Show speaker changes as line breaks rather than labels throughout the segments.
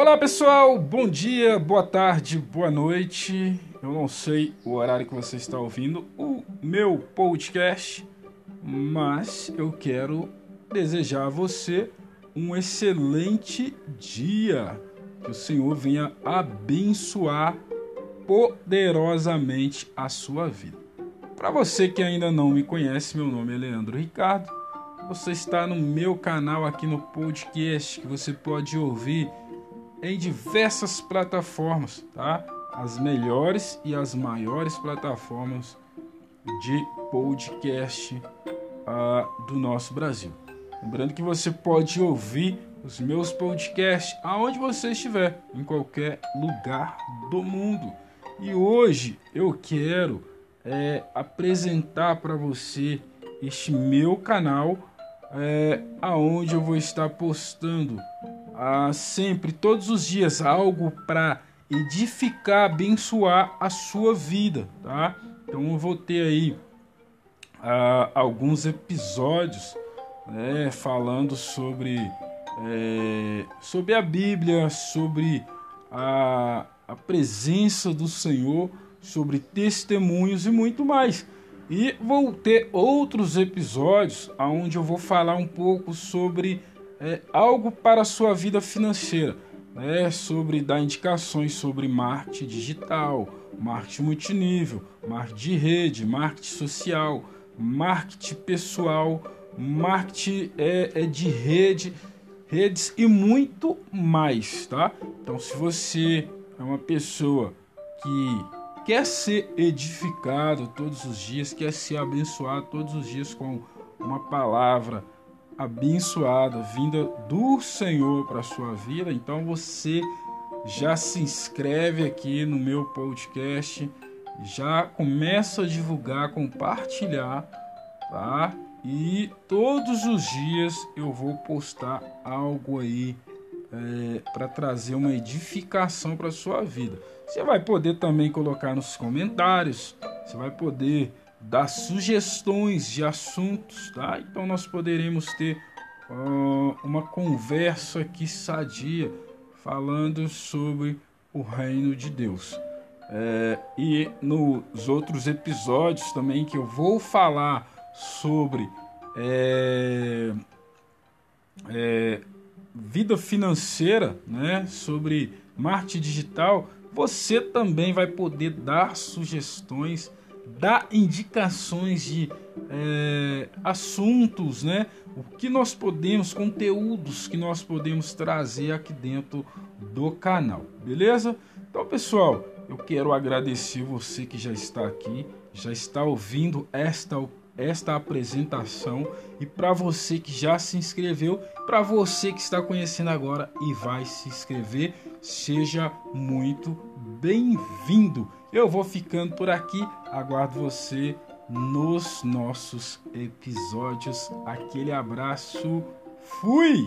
Olá pessoal, bom dia, boa tarde, boa noite. Eu não sei o horário que você está ouvindo o meu podcast, mas eu quero desejar a você um excelente dia. Que o Senhor venha abençoar poderosamente a sua vida. Para você que ainda não me conhece, meu nome é Leandro Ricardo. Você está no meu canal aqui no podcast que você pode ouvir em diversas plataformas, tá? As melhores e as maiores plataformas de podcast uh, do nosso Brasil. Lembrando que você pode ouvir os meus podcasts aonde você estiver, em qualquer lugar do mundo. E hoje eu quero é, apresentar para você este meu canal, é, aonde eu vou estar postando ah, sempre, todos os dias, algo para edificar, abençoar a sua vida, tá? Então eu vou ter aí ah, alguns episódios né, falando sobre, é, sobre a Bíblia, sobre a, a presença do Senhor, sobre testemunhos e muito mais. E vou ter outros episódios onde eu vou falar um pouco sobre é, algo para a sua vida financeira, né? sobre dar indicações sobre marketing digital, marketing multinível, marketing de rede, marketing social, marketing pessoal, marketing é, é de rede, redes e muito mais, tá? Então, se você é uma pessoa que quer ser edificado todos os dias, quer ser abençoado todos os dias com uma palavra abençoada vinda do Senhor para a sua vida, então você já se inscreve aqui no meu podcast, já começa a divulgar, compartilhar, tá? E todos os dias eu vou postar algo aí é, para trazer uma edificação para sua vida. Você vai poder também colocar nos comentários, você vai poder dar sugestões de assuntos, tá? Então nós poderemos ter uh, uma conversa aqui sadia falando sobre o reino de Deus. É, e nos outros episódios também que eu vou falar sobre é, é, vida financeira, né, sobre marketing digital, você também vai poder dar sugestões dar indicações de é, assuntos, né? O que nós podemos, conteúdos que nós podemos trazer aqui dentro do canal, beleza? Então, pessoal, eu quero agradecer você que já está aqui, já está ouvindo esta esta apresentação e para você que já se inscreveu, para você que está conhecendo agora e vai se inscrever, seja muito bem-vindo. Eu vou ficando por aqui, aguardo você nos nossos episódios. Aquele abraço, fui!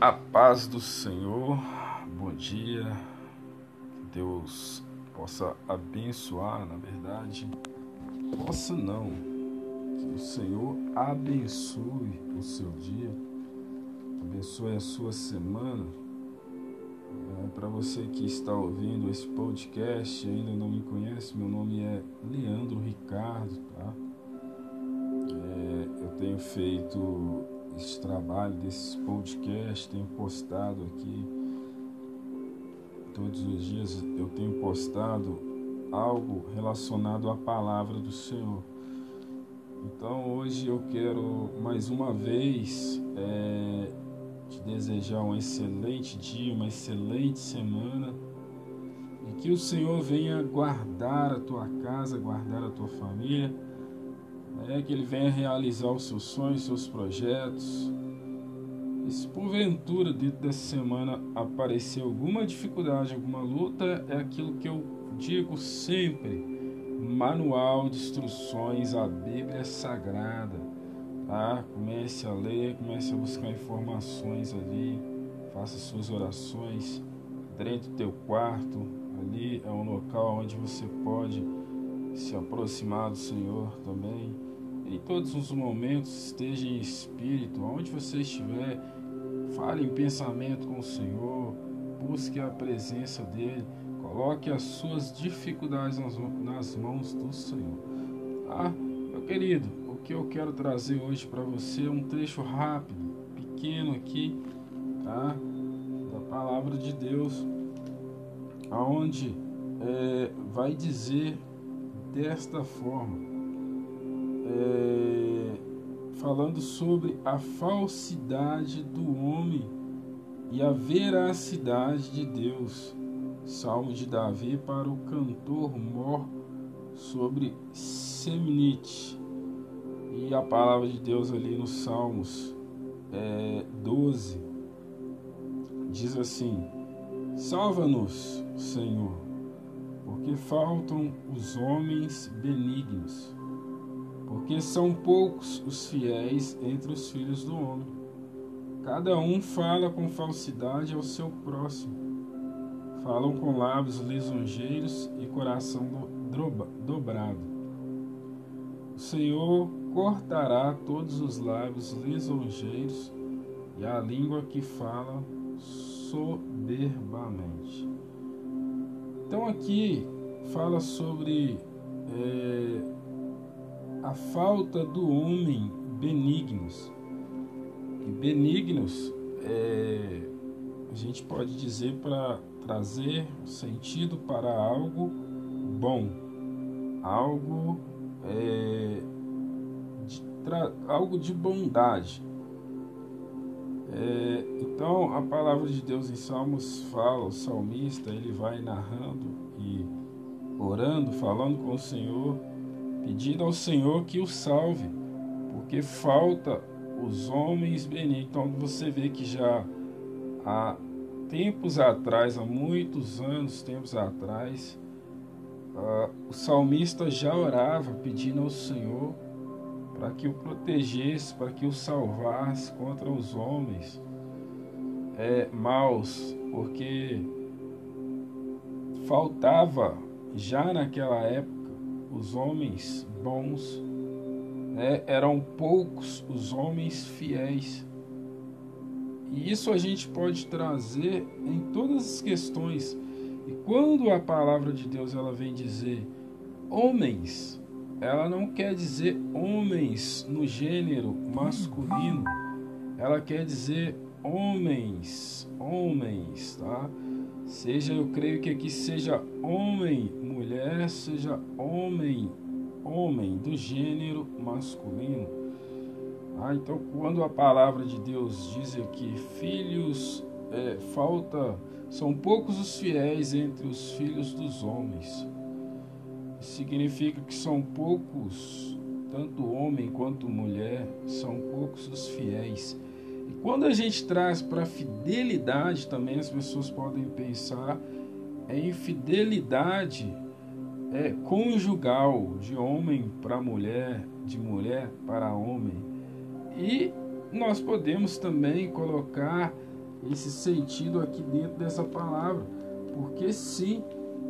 A paz do Senhor, bom dia, que Deus possa abençoar, na verdade, possa não, que o Senhor abençoe o seu dia abençoe a sua semana. É, Para você que está ouvindo esse podcast e ainda não me conhece, meu nome é Leandro Ricardo, tá? É, eu tenho feito esse trabalho desses podcasts, tenho postado aqui todos os dias eu tenho postado algo relacionado à palavra do Senhor. Então hoje eu quero mais uma vez é, te desejar um excelente dia, uma excelente semana e que o Senhor venha guardar a tua casa, guardar a tua família, né? que Ele venha realizar os seus sonhos, os seus projetos. E se porventura dentro dessa semana aparecer alguma dificuldade, alguma luta, é aquilo que eu digo sempre: manual de instruções, a Bíblia Sagrada Tá? Comece a ler, comece a buscar informações ali, faça suas orações dentro do teu quarto. Ali é um local onde você pode se aproximar do Senhor também. em todos os momentos, esteja em espírito, onde você estiver, fale em pensamento com o Senhor, busque a presença dEle, coloque as suas dificuldades nas, mãos do Senhor. Tá? Meu querido, que eu quero trazer hoje para você é um trecho rápido, pequeno aqui, tá? Da palavra de Deus, aonde é, vai dizer desta forma é, falando sobre a falsidade do homem e a veracidade de Deus. Salmo de Davi para o cantor Mor sobre Semnite. E a palavra de Deus ali nos Salmos é, 12 diz assim: Salva-nos, Senhor, porque faltam os homens benignos porque são poucos os fiéis entre os filhos do homem. Cada um fala com falsidade ao seu próximo. Falam com lábios lisonjeiros e coração dobrado. O Senhor cortará todos os lábios lisonjeiros e a língua que fala soberbamente. Então aqui fala sobre é, a falta do homem benignos. E benignos, é, a gente pode dizer para trazer sentido para algo bom, algo, é, algo de bondade. É, então a palavra de Deus em Salmos fala, o salmista ele vai narrando e orando, falando com o Senhor pedindo ao Senhor que o salve, porque falta os homens benignos. Então você vê que já há tempos atrás, há muitos anos, tempos atrás, uh, o salmista já orava pedindo ao Senhor para que o protegesse, para que o salvasse contra os homens é, maus, porque faltava já naquela época os homens bons, né? eram poucos os homens fiéis. E isso a gente pode trazer em todas as questões. E quando a palavra de Deus ela vem dizer homens, ela não quer dizer homens no gênero masculino. Ela quer dizer homens, homens, tá? Seja, eu creio que aqui seja homem, mulher, seja homem, homem do gênero masculino. Ah, então, quando a palavra de Deus diz aqui, filhos, é, falta, são poucos os fiéis entre os filhos dos homens. Significa que são poucos, tanto homem quanto mulher, são poucos os fiéis e quando a gente traz para fidelidade também, as pessoas podem pensar em fidelidade é, conjugal, de homem para mulher, de mulher para homem. E nós podemos também colocar esse sentido aqui dentro dessa palavra, porque sim,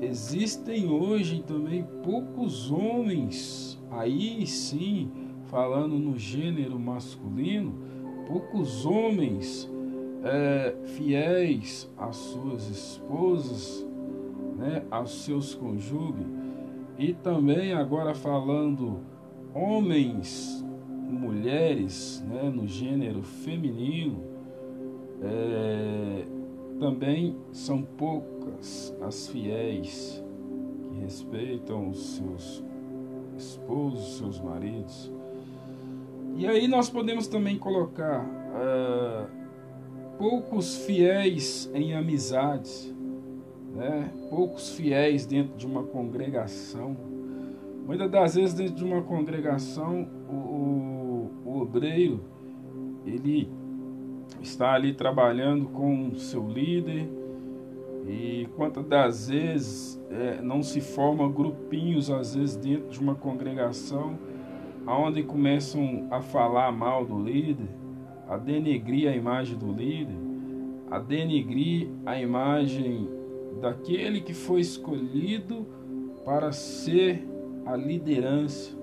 existem hoje também poucos homens, aí sim, falando no gênero masculino, poucos homens é, fiéis às suas esposas, né, aos seus cônjuges, e também agora falando homens, mulheres, né, no gênero feminino, é, também são poucas as fiéis que respeitam os seus esposos, seus maridos. E aí nós podemos também colocar uh, poucos fiéis em amizades, né? poucos fiéis dentro de uma congregação. Muitas das vezes dentro de uma congregação o, o, o obreiro ele está ali trabalhando com seu líder e quantas das vezes é, não se forma grupinhos às vezes dentro de uma congregação onde começam a falar mal do líder, a denegrir a imagem do líder, a denegrir a imagem daquele que foi escolhido para ser a liderança.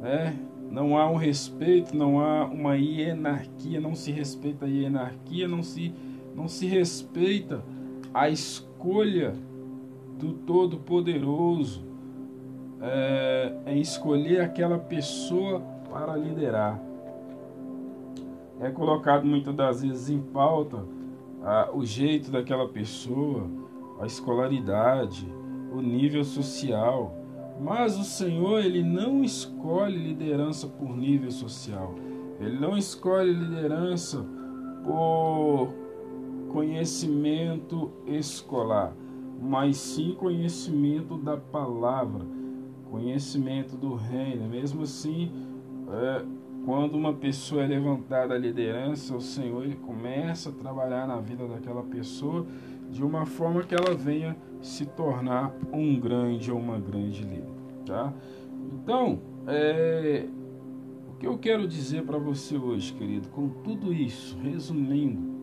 né? Não há um respeito, não há uma hierarquia, não se respeita a hierarquia, não se, não se respeita a escolha do Todo-Poderoso é, em escolher aquela pessoa para liderar. É colocado muitas das vezes em pauta ah, o jeito daquela pessoa, a escolaridade, o nível social. Mas o Senhor, ele não escolhe liderança por nível social. Ele não escolhe liderança por conhecimento escolar, mas sim conhecimento da palavra, conhecimento do reino. Mesmo assim, é, quando uma pessoa é levantada à liderança, o Senhor ele começa a trabalhar na vida daquela pessoa de uma forma que ela venha se tornar um grande ou uma grande líder, tá? Então, é, o que eu quero dizer para você hoje, querido, com tudo isso, resumindo,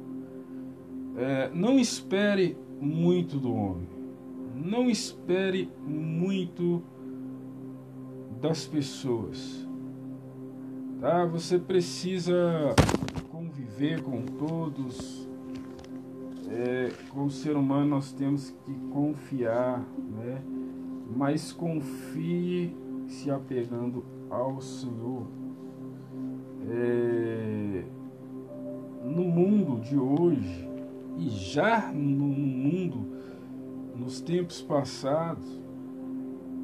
é, não espere muito do homem, não espere muito das pessoas, tá? Você precisa conviver com todos é, como ser humano nós temos que confiar, né? mas confie se apegando ao Senhor. É, no mundo de hoje e já no mundo, nos tempos passados,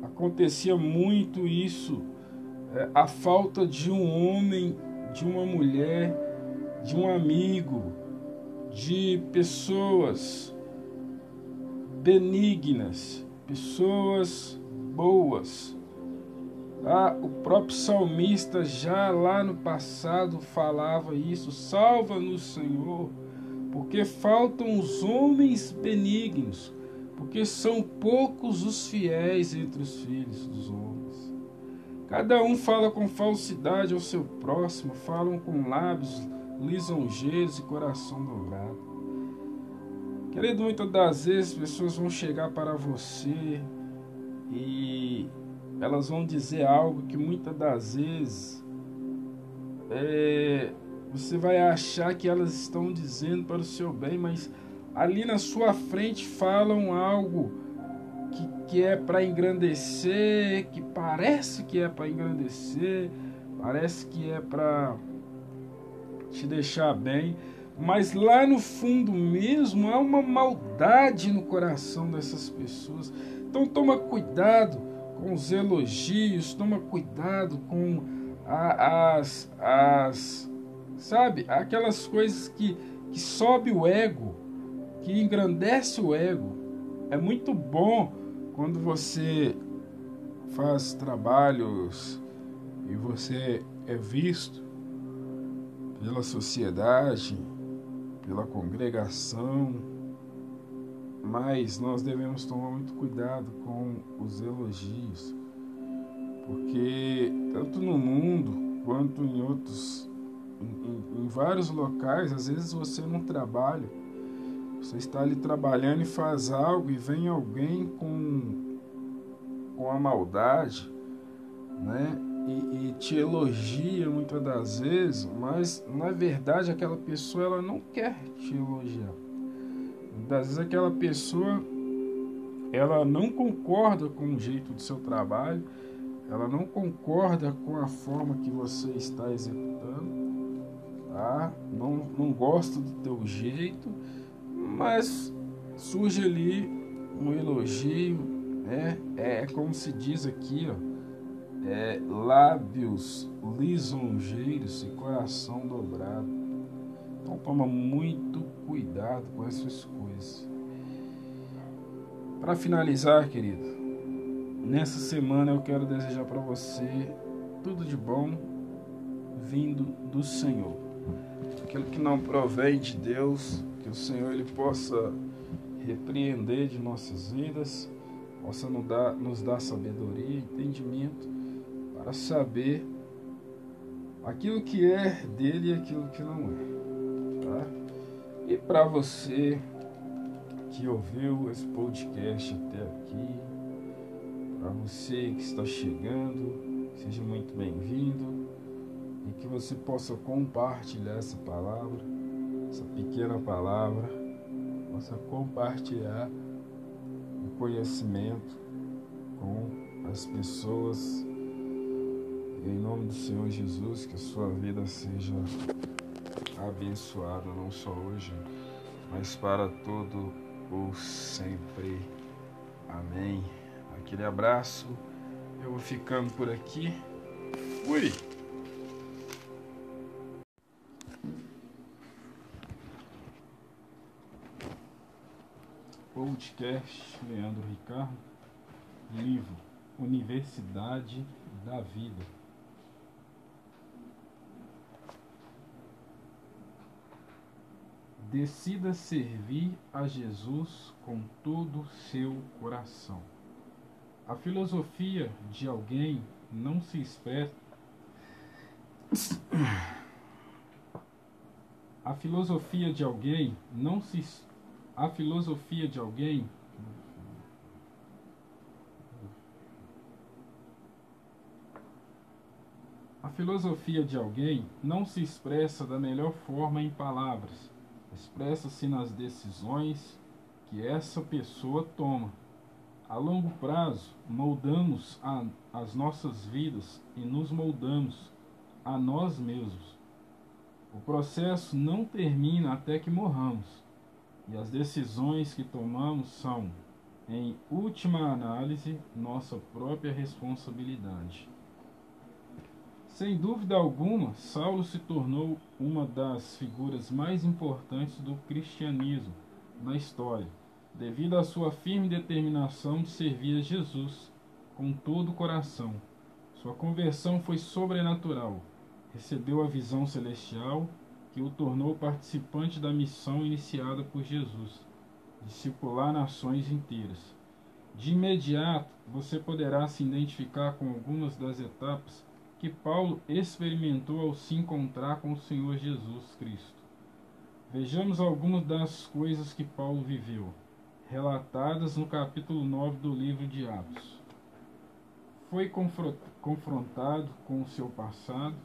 acontecia muito isso, é, a falta de um homem, de uma mulher, de um amigo, de pessoas benignas, pessoas boas. Ah, o próprio salmista já lá no passado falava isso: salva-nos, Senhor, porque faltam os homens benignos, porque são poucos os fiéis entre os filhos dos homens. Cada um fala com falsidade ao seu próximo, falam com lábios lisonjeiros e coração dobrado. Querido, muitas das vezes pessoas vão chegar para você e elas vão dizer algo que muitas das vezes é, você vai achar que elas estão dizendo para o seu bem, mas ali na sua frente falam algo que, que é para engrandecer, que parece que é para engrandecer, parece que é para te deixar bem, mas lá no fundo mesmo há uma maldade no coração dessas pessoas. Então toma cuidado com os elogios, toma cuidado com a, as, as, sabe, aquelas coisas que, que sobe o ego, que engrandece o ego. É muito bom quando você faz trabalhos e você é visto pela sociedade, pela congregação, mas nós devemos tomar muito cuidado com os elogios, porque tanto no mundo quanto em outros, em, em, vários locais, às vezes você não trabalha, você está ali trabalhando e faz algo e vem alguém com, com a maldade, né? E, e, te elogia muitas das vezes, mas na verdade aquela pessoa ela não quer te elogiar. Muitas vezes aquela pessoa ela não concorda com o jeito do seu trabalho, ela não concorda com a forma que você está executando, tá? não, não gosta do teu jeito, mas surge ali um elogio, né? é como se diz aqui, ó, é, lábios lisonjeiros e coração dobrado. Então toma muito cuidado com essas coisas. Para finalizar, querido, nessa semana eu quero desejar para você tudo de bom vindo do Senhor. Aquilo que não provém de Deus, que o Senhor ele possa repreender de nossas vidas, possa nos dar, nos dar sabedoria, entendimento para saber aquilo que é dele e aquilo que não é. Tá? E para você que ouviu esse podcast até aqui, para você que está chegando, Seja muito bem-vindo e que você possa compartilhar essa palavra, essa pequena palavra, possa compartilhar o conhecimento com as pessoas. Em nome do Senhor Jesus, que a sua vida seja abençoada, não só hoje, mas para todo o sempre. Amém. Aquele abraço. Eu vou ficando por aqui. Fui! Podcast Leandro Ricardo, livro Universidade da Vida. Decida servir a Jesus com todo o seu coração. A filosofia de alguém não se expressa. A filosofia de alguém não se. A filosofia de alguém. A filosofia de alguém não se expressa da melhor forma em palavras expressa-se nas decisões que essa pessoa toma. A longo prazo, moldamos a, as nossas vidas e nos moldamos a nós mesmos. O processo não termina até que morramos, e as decisões que tomamos são, em última análise, nossa própria responsabilidade. Sem dúvida alguma, Saulo se tornou uma das figuras mais importantes do cristianismo na história, devido à sua firme determinação de servir a Jesus com todo o coração. Sua conversão foi sobrenatural. Recebeu a visão celestial que o tornou participante da missão iniciada por Jesus, discipular nações inteiras. De imediato, você poderá se identificar com algumas das etapas que Paulo experimentou ao se encontrar com o Senhor Jesus Cristo. Vejamos algumas das coisas que Paulo viveu, relatadas no capítulo 9 do livro de Atos. Foi confrontado com o seu passado,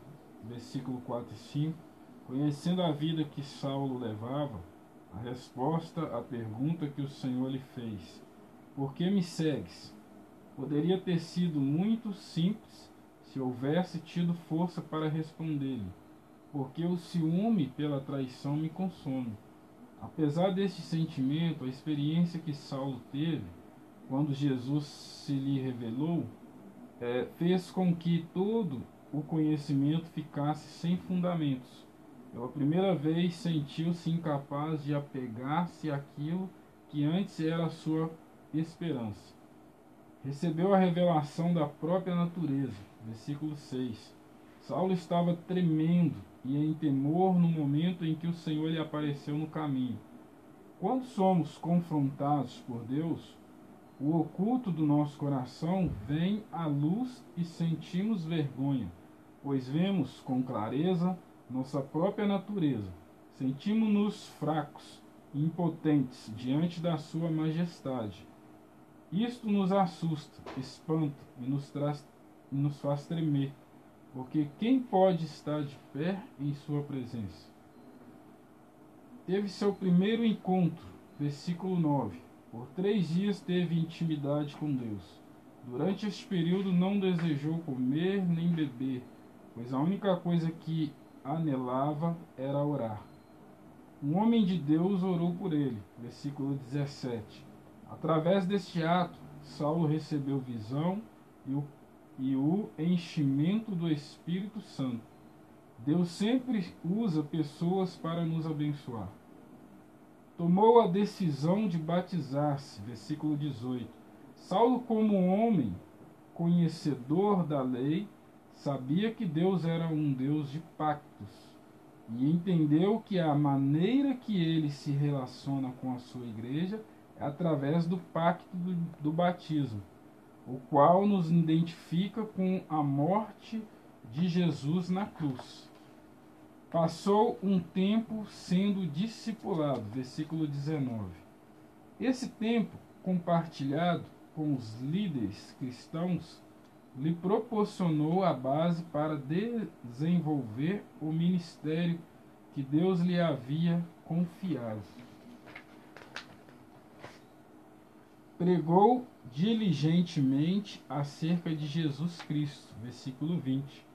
versículo 4 e 5, conhecendo a vida que Saulo levava, a resposta à pergunta que o Senhor lhe fez: Por que me segues? Poderia ter sido muito simples se houvesse tido força para responder-lhe, porque o ciúme pela traição me consome. Apesar deste sentimento, a experiência que Saulo teve quando Jesus se lhe revelou é, fez com que todo o conhecimento ficasse sem fundamentos. Pela primeira vez sentiu-se incapaz de apegar-se àquilo que antes era sua esperança. Recebeu a revelação da própria natureza versículo 6. Saulo estava tremendo e em temor no momento em que o Senhor lhe apareceu no caminho. Quando somos confrontados por Deus, o oculto do nosso coração vem à luz e sentimos vergonha, pois vemos com clareza nossa própria natureza. Sentimos-nos fracos impotentes diante da Sua majestade. Isto nos assusta, espanta e nos traz nos faz tremer, porque quem pode estar de pé em Sua presença? Teve seu primeiro encontro, versículo 9. Por três dias teve intimidade com Deus. Durante este período não desejou comer nem beber, pois a única coisa que anelava era orar. Um homem de Deus orou por ele. Versículo 17. Através deste ato, Saulo recebeu visão e o e o enchimento do Espírito Santo. Deus sempre usa pessoas para nos abençoar. Tomou a decisão de batizar-se, versículo 18. Saulo, como homem conhecedor da lei, sabia que Deus era um Deus de pactos e entendeu que a maneira que ele se relaciona com a sua igreja é através do pacto do, do batismo o qual nos identifica com a morte de Jesus na cruz. Passou um tempo sendo discipulado, versículo 19. Esse tempo compartilhado com os líderes cristãos lhe proporcionou a base para desenvolver o ministério que Deus lhe havia confiado. Pregou diligentemente acerca de Jesus Cristo. Versículo 20.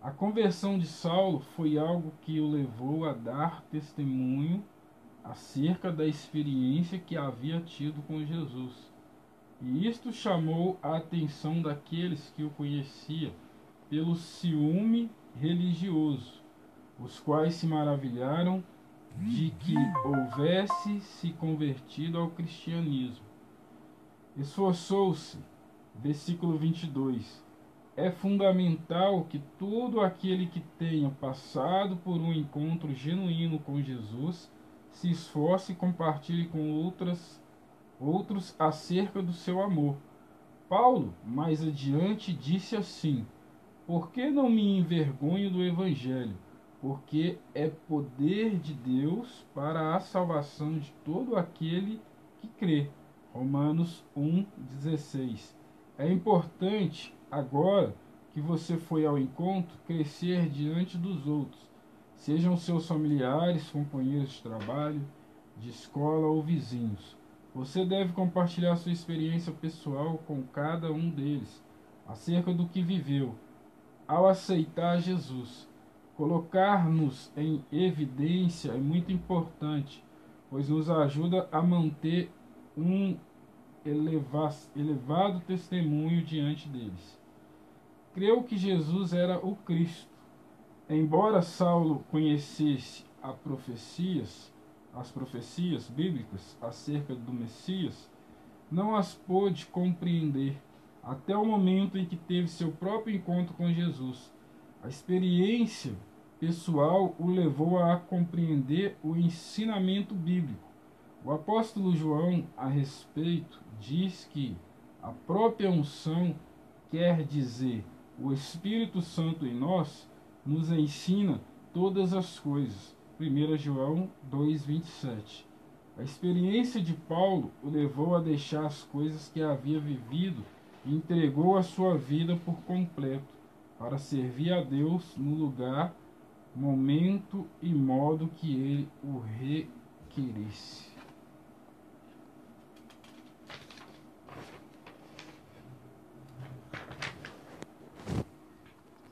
A conversão de Saulo foi algo que o levou a dar testemunho acerca da experiência que havia tido com Jesus. E isto chamou a atenção daqueles que o conheciam pelo ciúme religioso, os quais se maravilharam de que houvesse se convertido ao cristianismo. Esforçou-se, versículo 22. É fundamental que todo aquele que tenha passado por um encontro genuíno com Jesus se esforce e compartilhe com outras, outros acerca do seu amor. Paulo, mais adiante, disse assim: Por que não me envergonho do Evangelho? Porque é poder de Deus para a salvação de todo aquele que crê. Romanos 1,16. É importante, agora que você foi ao encontro, crescer diante dos outros sejam seus familiares, companheiros de trabalho, de escola ou vizinhos. Você deve compartilhar sua experiência pessoal com cada um deles acerca do que viveu ao aceitar Jesus. Colocar-nos em evidência é muito importante, pois nos ajuda a manter um elevado testemunho diante deles. Creu que Jesus era o Cristo Embora Saulo conhecesse as profecias, as profecias bíblicas acerca do Messias, não as pôde compreender até o momento em que teve seu próprio encontro com Jesus. A experiência pessoal o levou a compreender o ensinamento bíblico. O apóstolo João, a respeito, diz que a própria unção quer dizer o Espírito Santo em nós nos ensina todas as coisas. 1 João 2,27. A experiência de Paulo o levou a deixar as coisas que havia vivido e entregou a sua vida por completo para servir a Deus no lugar, momento e modo que ele o requeresse.